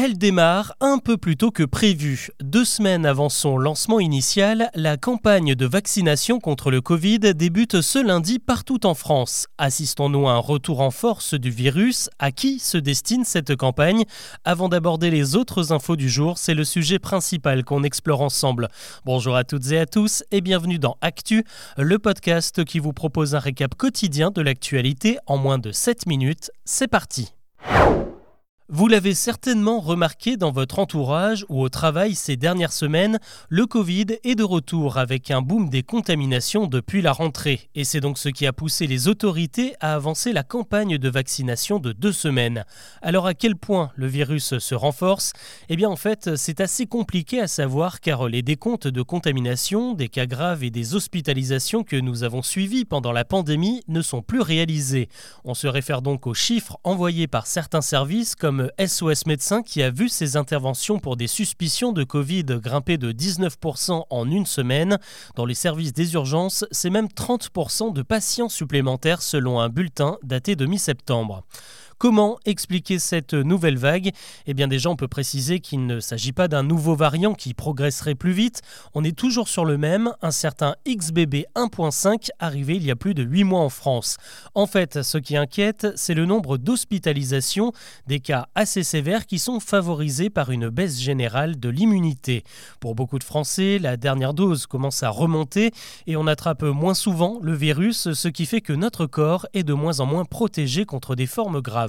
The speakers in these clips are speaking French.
Elle démarre un peu plus tôt que prévu. Deux semaines avant son lancement initial, la campagne de vaccination contre le Covid débute ce lundi partout en France. Assistons-nous à un retour en force du virus À qui se destine cette campagne? Avant d'aborder les autres infos du jour, c'est le sujet principal qu'on explore ensemble. Bonjour à toutes et à tous et bienvenue dans Actu, le podcast qui vous propose un récap quotidien de l'actualité en moins de 7 minutes. C'est parti vous l'avez certainement remarqué dans votre entourage ou au travail ces dernières semaines, le Covid est de retour avec un boom des contaminations depuis la rentrée. Et c'est donc ce qui a poussé les autorités à avancer la campagne de vaccination de deux semaines. Alors à quel point le virus se renforce? Eh bien en fait c'est assez compliqué à savoir car les décomptes de contamination, des cas graves et des hospitalisations que nous avons suivis pendant la pandémie ne sont plus réalisés. On se réfère donc aux chiffres envoyés par certains services comme SOS Médecins qui a vu ses interventions pour des suspicions de Covid grimper de 19% en une semaine. Dans les services des urgences, c'est même 30% de patients supplémentaires selon un bulletin daté de mi-septembre. Comment expliquer cette nouvelle vague? Eh bien déjà on peut préciser qu'il ne s'agit pas d'un nouveau variant qui progresserait plus vite, on est toujours sur le même, un certain XBB 1.5 arrivé il y a plus de 8 mois en France. En fait, ce qui inquiète, c'est le nombre d'hospitalisations, des cas assez sévères qui sont favorisés par une baisse générale de l'immunité. Pour beaucoup de Français, la dernière dose commence à remonter et on attrape moins souvent le virus, ce qui fait que notre corps est de moins en moins protégé contre des formes graves.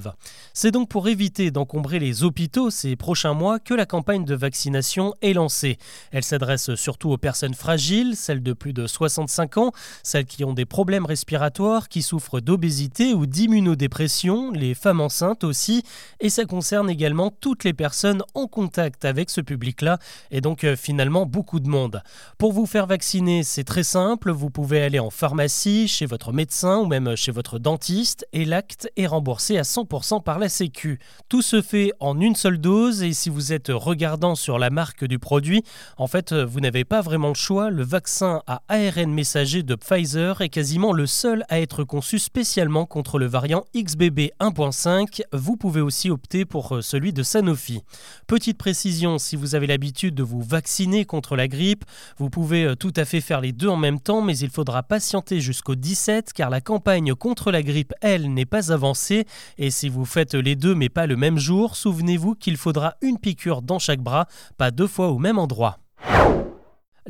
C'est donc pour éviter d'encombrer les hôpitaux ces prochains mois que la campagne de vaccination est lancée. Elle s'adresse surtout aux personnes fragiles, celles de plus de 65 ans, celles qui ont des problèmes respiratoires, qui souffrent d'obésité ou d'immunodépression, les femmes enceintes aussi, et ça concerne également toutes les personnes en contact avec ce public-là, et donc euh, finalement beaucoup de monde. Pour vous faire vacciner, c'est très simple, vous pouvez aller en pharmacie, chez votre médecin ou même chez votre dentiste, et l'acte est remboursé à 100% par la Sécu. Tout se fait en une seule dose et si vous êtes regardant sur la marque du produit, en fait, vous n'avez pas vraiment le choix. Le vaccin à ARN messager de Pfizer est quasiment le seul à être conçu spécialement contre le variant XBB 1.5. Vous pouvez aussi opter pour euh, celui de Sanofi. Petite précision, si vous avez l'habitude de vous vacciner contre la grippe, vous pouvez euh, tout à fait faire les deux en même temps, mais il faudra patienter jusqu'au 17 car la campagne contre la grippe, elle, n'est pas avancée et si vous faites les deux mais pas le même jour, souvenez-vous qu'il faudra une piqûre dans chaque bras, pas deux fois au même endroit.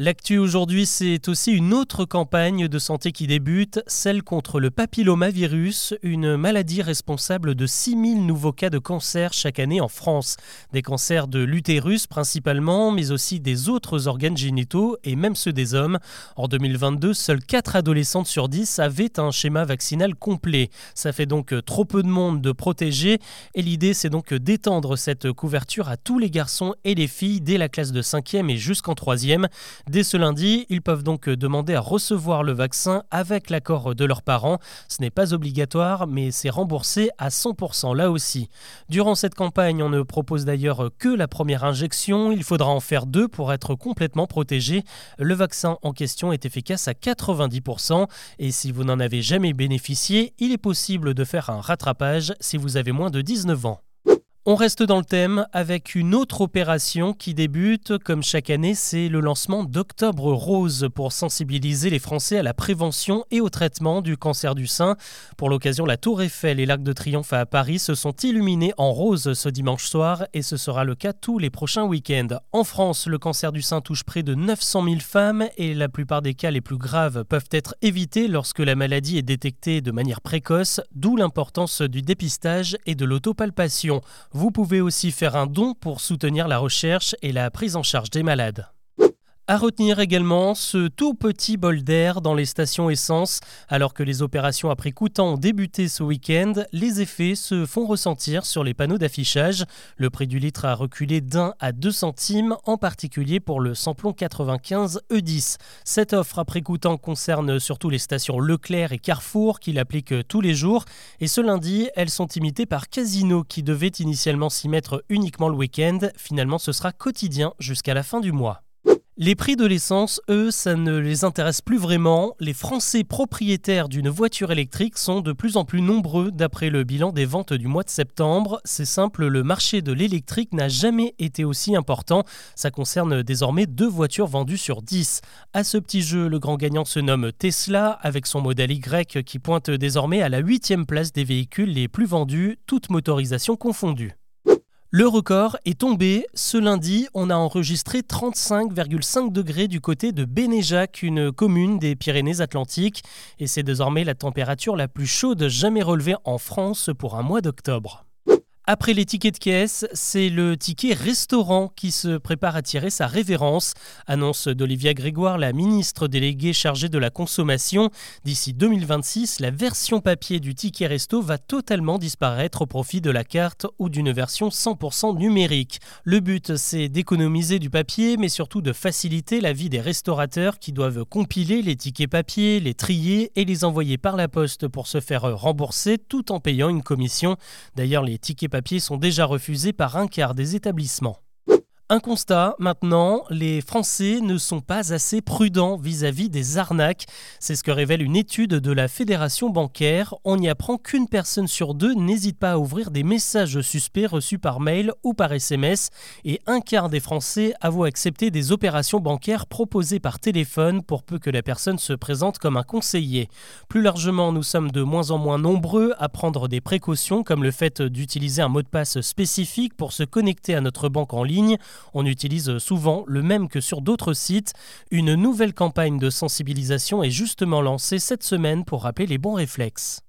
L'actu aujourd'hui, c'est aussi une autre campagne de santé qui débute, celle contre le papillomavirus, une maladie responsable de 6000 nouveaux cas de cancer chaque année en France. Des cancers de l'utérus principalement, mais aussi des autres organes génitaux et même ceux des hommes. En 2022, seuls 4 adolescentes sur 10 avaient un schéma vaccinal complet. Ça fait donc trop peu de monde de protéger et l'idée c'est donc d'étendre cette couverture à tous les garçons et les filles dès la classe de 5e et jusqu'en 3e. Dès ce lundi, ils peuvent donc demander à recevoir le vaccin avec l'accord de leurs parents. Ce n'est pas obligatoire, mais c'est remboursé à 100% là aussi. Durant cette campagne, on ne propose d'ailleurs que la première injection. Il faudra en faire deux pour être complètement protégé. Le vaccin en question est efficace à 90% et si vous n'en avez jamais bénéficié, il est possible de faire un rattrapage si vous avez moins de 19 ans. On reste dans le thème avec une autre opération qui débute, comme chaque année, c'est le lancement d'Octobre Rose pour sensibiliser les Français à la prévention et au traitement du cancer du sein. Pour l'occasion, la Tour Eiffel et l'Arc de Triomphe à Paris se sont illuminés en rose ce dimanche soir et ce sera le cas tous les prochains week-ends. En France, le cancer du sein touche près de 900 000 femmes et la plupart des cas les plus graves peuvent être évités lorsque la maladie est détectée de manière précoce, d'où l'importance du dépistage et de l'autopalpation. Vous pouvez aussi faire un don pour soutenir la recherche et la prise en charge des malades. À retenir également ce tout petit bol d'air dans les stations essence. Alors que les opérations prix coûtant ont débuté ce week-end, les effets se font ressentir sur les panneaux d'affichage. Le prix du litre a reculé d'un à deux centimes, en particulier pour le samplon 95 E10. Cette offre prix coûtant concerne surtout les stations Leclerc et Carrefour qui l'appliquent tous les jours. Et ce lundi, elles sont imitées par Casino qui devait initialement s'y mettre uniquement le week-end. Finalement, ce sera quotidien jusqu'à la fin du mois. Les prix de l'essence, eux, ça ne les intéresse plus vraiment. Les Français propriétaires d'une voiture électrique sont de plus en plus nombreux d'après le bilan des ventes du mois de septembre. C'est simple, le marché de l'électrique n'a jamais été aussi important. Ça concerne désormais deux voitures vendues sur dix. À ce petit jeu, le grand gagnant se nomme Tesla, avec son modèle Y qui pointe désormais à la huitième place des véhicules les plus vendus, toutes motorisations confondues. Le record est tombé. Ce lundi, on a enregistré 35,5 degrés du côté de Bénéjac, une commune des Pyrénées-Atlantiques. Et c'est désormais la température la plus chaude jamais relevée en France pour un mois d'octobre. Après les tickets de caisse, c'est le ticket restaurant qui se prépare à tirer sa révérence, annonce d'Olivia Grégoire, la ministre déléguée chargée de la consommation. D'ici 2026, la version papier du ticket resto va totalement disparaître au profit de la carte ou d'une version 100% numérique. Le but, c'est d'économiser du papier, mais surtout de faciliter la vie des restaurateurs qui doivent compiler les tickets papier, les trier et les envoyer par la poste pour se faire rembourser tout en payant une commission. D'ailleurs, les tickets papiers sont déjà refusés par un quart des établissements. Un constat, maintenant, les Français ne sont pas assez prudents vis-à-vis des arnaques. C'est ce que révèle une étude de la Fédération bancaire. On y apprend qu'une personne sur deux n'hésite pas à ouvrir des messages suspects reçus par mail ou par SMS et un quart des Français avouent accepter des opérations bancaires proposées par téléphone pour peu que la personne se présente comme un conseiller. Plus largement, nous sommes de moins en moins nombreux à prendre des précautions comme le fait d'utiliser un mot de passe spécifique pour se connecter à notre banque en ligne on utilise souvent le même que sur d'autres sites. Une nouvelle campagne de sensibilisation est justement lancée cette semaine pour rappeler les bons réflexes.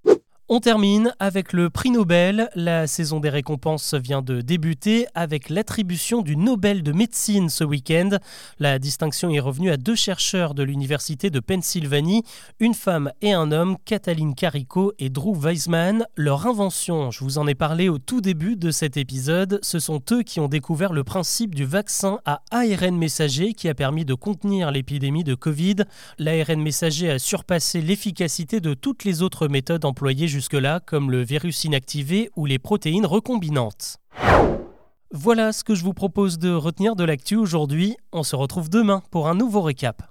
On termine avec le prix Nobel. La saison des récompenses vient de débuter avec l'attribution du Nobel de médecine ce week-end. La distinction est revenue à deux chercheurs de l'Université de Pennsylvanie, une femme et un homme, Kathleen Carico et Drew Weissman. Leur invention, je vous en ai parlé au tout début de cet épisode, ce sont eux qui ont découvert le principe du vaccin à ARN messager qui a permis de contenir l'épidémie de Covid. L'ARN messager a surpassé l'efficacité de toutes les autres méthodes employées jusque-là, comme le virus inactivé ou les protéines recombinantes. Voilà ce que je vous propose de retenir de l'actu aujourd'hui. On se retrouve demain pour un nouveau récap.